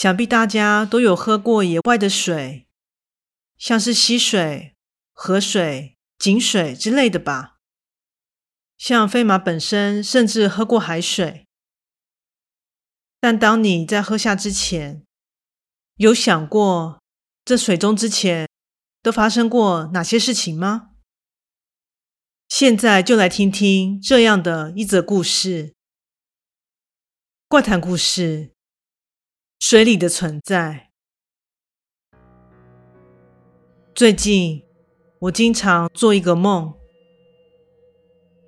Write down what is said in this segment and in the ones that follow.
想必大家都有喝过野外的水，像是溪水、河水、井水之类的吧。像飞马本身甚至喝过海水。但当你在喝下之前，有想过这水中之前都发生过哪些事情吗？现在就来听听这样的一则故事——怪谈故事。水里的存在。最近，我经常做一个梦，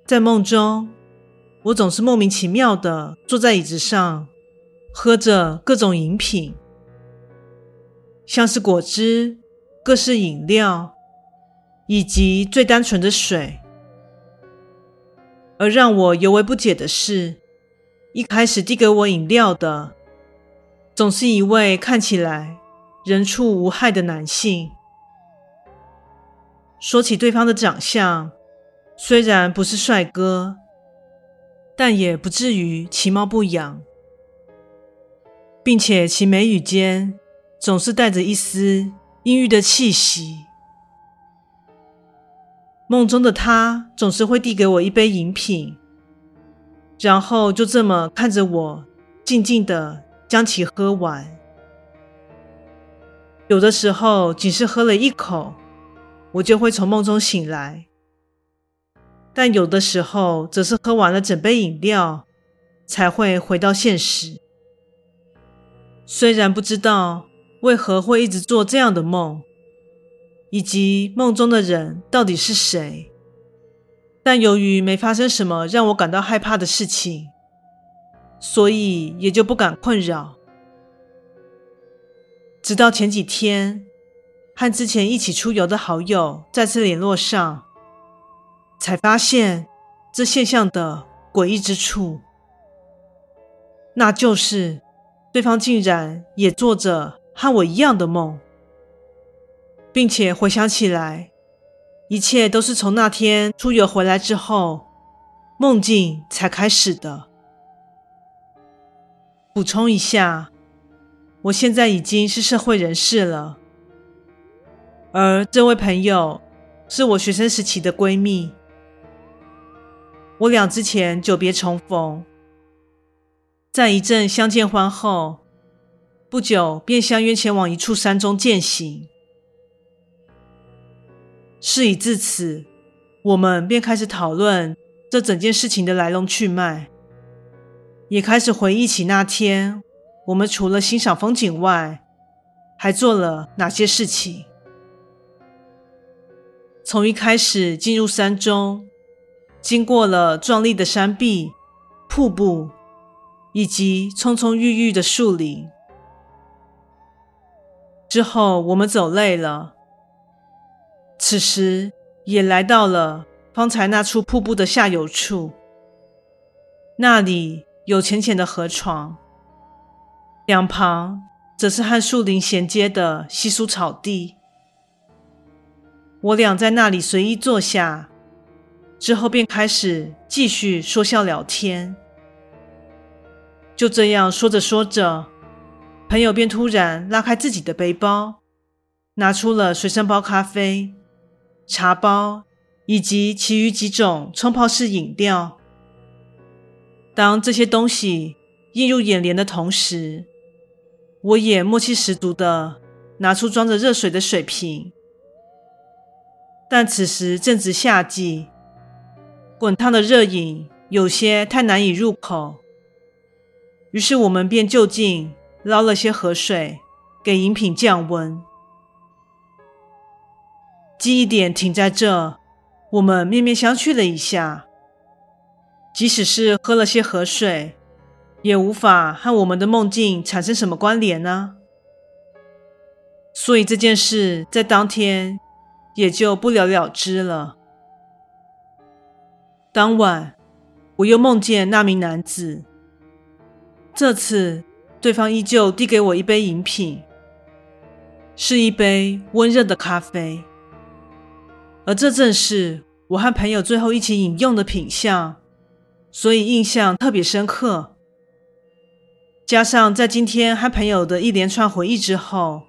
在梦中，我总是莫名其妙的坐在椅子上，喝着各种饮品，像是果汁、各式饮料，以及最单纯的水。而让我尤为不解的是，一开始递给我饮料的。总是一位看起来人畜无害的男性。说起对方的长相，虽然不是帅哥，但也不至于其貌不扬，并且其眉宇间总是带着一丝阴郁的气息。梦中的他总是会递给我一杯饮品，然后就这么看着我，静静的。将其喝完，有的时候仅是喝了一口，我就会从梦中醒来；但有的时候则是喝完了整杯饮料，才会回到现实。虽然不知道为何会一直做这样的梦，以及梦中的人到底是谁，但由于没发生什么让我感到害怕的事情。所以也就不敢困扰，直到前几天和之前一起出游的好友再次联络上，才发现这现象的诡异之处，那就是对方竟然也做着和我一样的梦，并且回想起来，一切都是从那天出游回来之后，梦境才开始的。补充一下，我现在已经是社会人士了，而这位朋友是我学生时期的闺蜜。我俩之前久别重逢，在一阵相见欢后，不久便相约前往一处山中践行。事已至此，我们便开始讨论这整件事情的来龙去脉。也开始回忆起那天，我们除了欣赏风景外，还做了哪些事情。从一开始进入山中，经过了壮丽的山壁、瀑布，以及葱葱郁郁的树林。之后我们走累了，此时也来到了方才那处瀑布的下游处，那里。有浅浅的河床，两旁则是和树林衔接的稀疏草地。我俩在那里随意坐下，之后便开始继续说笑聊天。就这样说着说着，朋友便突然拉开自己的背包，拿出了随身包咖啡、茶包以及其余几种冲泡式饮料。当这些东西映入眼帘的同时，我也默契十足地拿出装着热水的水瓶。但此时正值夏季，滚烫的热饮有些太难以入口，于是我们便就近捞了些河水给饮品降温。记忆点停在这，我们面面相觑了一下。即使是喝了些河水，也无法和我们的梦境产生什么关联呢？所以这件事在当天也就不了了之了。当晚，我又梦见那名男子。这次，对方依旧递给我一杯饮品，是一杯温热的咖啡，而这正是我和朋友最后一起饮用的品相，所以印象特别深刻。加上在今天和朋友的一连串回忆之后，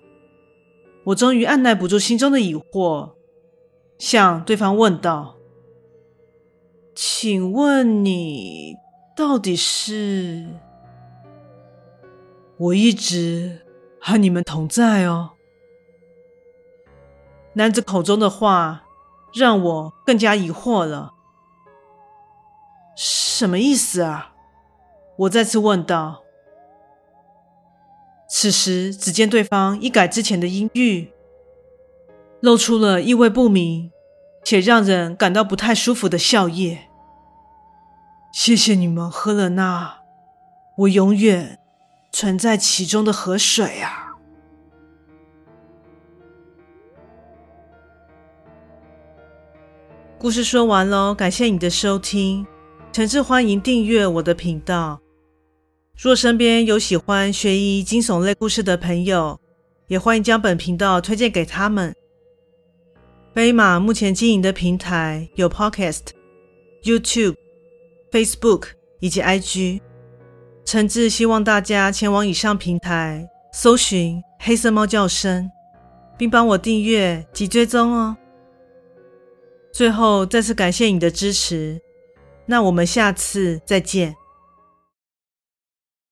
我终于按捺不住心中的疑惑，向对方问道。请问你到底是？我一直和你们同在哦。男子口中的话让我更加疑惑了。什么意思啊？我再次问道。此时，只见对方一改之前的阴郁，露出了意味不明。且让人感到不太舒服的笑靥。谢谢你们喝了那我永远存在其中的河水啊！故事说完喽，感谢你的收听，诚挚欢迎订阅我的频道。若身边有喜欢悬疑惊悚类故事的朋友，也欢迎将本频道推荐给他们。飞马目前经营的平台有 Podcast、YouTube、Facebook 以及 IG，诚挚希望大家前往以上平台搜寻“黑色猫叫声”，并帮我订阅及追踪哦。最后再次感谢你的支持，那我们下次再见。